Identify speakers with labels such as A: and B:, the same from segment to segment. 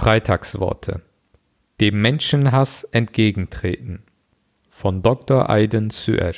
A: Freitagsworte. Dem Menschenhass entgegentreten. Von Dr. Aiden Suer.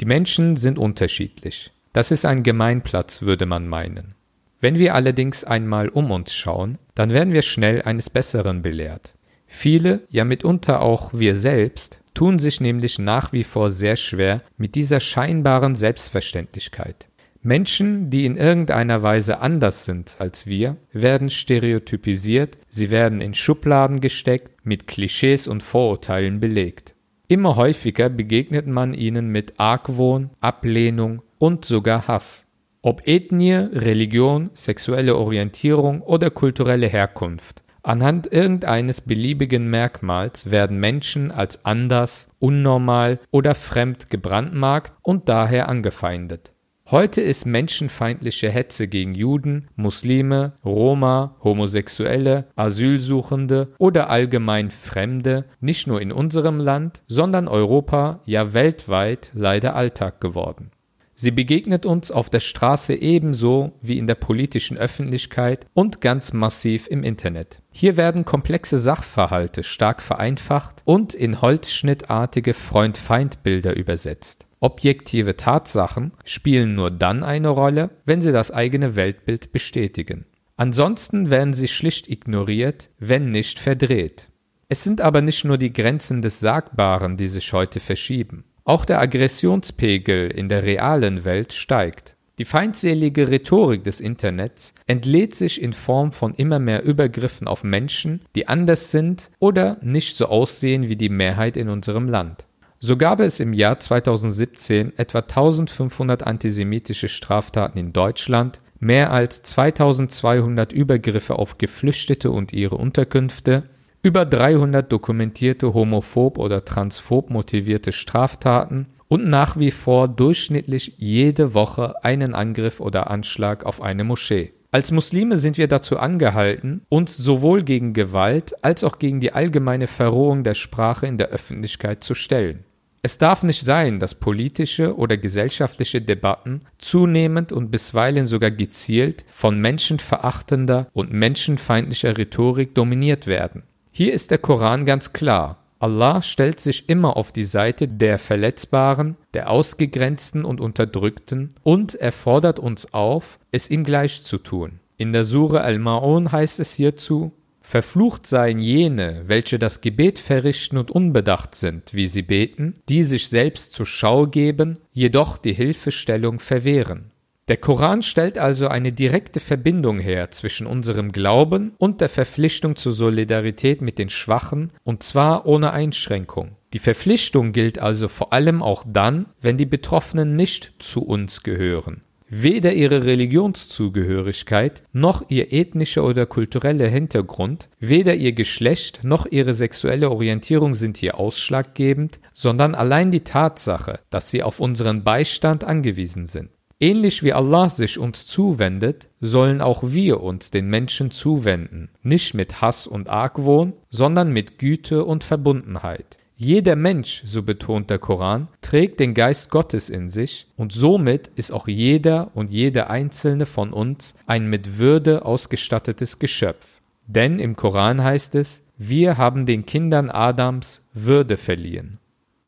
A: Die Menschen sind unterschiedlich. Das ist ein Gemeinplatz, würde man meinen. Wenn wir allerdings einmal um uns schauen, dann werden wir schnell eines Besseren belehrt. Viele, ja mitunter auch wir selbst, tun sich nämlich nach wie vor sehr schwer mit dieser scheinbaren Selbstverständlichkeit. Menschen, die in irgendeiner Weise anders sind als wir, werden stereotypisiert, sie werden in Schubladen gesteckt, mit Klischees und Vorurteilen belegt. Immer häufiger begegnet man ihnen mit Argwohn, Ablehnung und sogar Hass. Ob Ethnie, Religion, sexuelle Orientierung oder kulturelle Herkunft. Anhand irgendeines beliebigen Merkmals werden Menschen als anders, unnormal oder fremd gebrandmarkt und daher angefeindet. Heute ist menschenfeindliche Hetze gegen Juden, Muslime, Roma, Homosexuelle, Asylsuchende oder allgemein Fremde nicht nur in unserem Land, sondern Europa, ja weltweit leider Alltag geworden. Sie begegnet uns auf der Straße ebenso wie in der politischen Öffentlichkeit und ganz massiv im Internet. Hier werden komplexe Sachverhalte stark vereinfacht und in holzschnittartige Freund-Feind-Bilder übersetzt. Objektive Tatsachen spielen nur dann eine Rolle, wenn sie das eigene Weltbild bestätigen. Ansonsten werden sie schlicht ignoriert, wenn nicht verdreht. Es sind aber nicht nur die Grenzen des Sagbaren, die sich heute verschieben. Auch der Aggressionspegel in der realen Welt steigt. Die feindselige Rhetorik des Internets entlädt sich in Form von immer mehr Übergriffen auf Menschen, die anders sind oder nicht so aussehen wie die Mehrheit in unserem Land. So gab es im Jahr 2017 etwa 1500 antisemitische Straftaten in Deutschland, mehr als 2200 Übergriffe auf Geflüchtete und ihre Unterkünfte, über 300 dokumentierte homophob oder transphob motivierte Straftaten und nach wie vor durchschnittlich jede Woche einen Angriff oder Anschlag auf eine Moschee. Als Muslime sind wir dazu angehalten, uns sowohl gegen Gewalt als auch gegen die allgemeine Verrohung der Sprache in der Öffentlichkeit zu stellen. Es darf nicht sein, dass politische oder gesellschaftliche Debatten zunehmend und bisweilen sogar gezielt von menschenverachtender und menschenfeindlicher Rhetorik dominiert werden. Hier ist der Koran ganz klar. Allah stellt sich immer auf die Seite der Verletzbaren, der Ausgegrenzten und Unterdrückten und er fordert uns auf, es ihm gleich zu tun. In der Sure Al-Ma'un heißt es hierzu, Verflucht seien jene, welche das Gebet verrichten und unbedacht sind, wie sie beten, die sich selbst zur Schau geben, jedoch die Hilfestellung verwehren. Der Koran stellt also eine direkte Verbindung her zwischen unserem Glauben und der Verpflichtung zur Solidarität mit den Schwachen, und zwar ohne Einschränkung. Die Verpflichtung gilt also vor allem auch dann, wenn die Betroffenen nicht zu uns gehören. Weder ihre Religionszugehörigkeit noch ihr ethnischer oder kultureller Hintergrund, weder ihr Geschlecht noch ihre sexuelle Orientierung sind hier ausschlaggebend, sondern allein die Tatsache, dass sie auf unseren Beistand angewiesen sind. Ähnlich wie Allah sich uns zuwendet, sollen auch wir uns den Menschen zuwenden, nicht mit Hass und Argwohn, sondern mit Güte und Verbundenheit. Jeder Mensch, so betont der Koran, trägt den Geist Gottes in sich und somit ist auch jeder und jede einzelne von uns ein mit Würde ausgestattetes Geschöpf. Denn im Koran heißt es, wir haben den Kindern Adams Würde verliehen.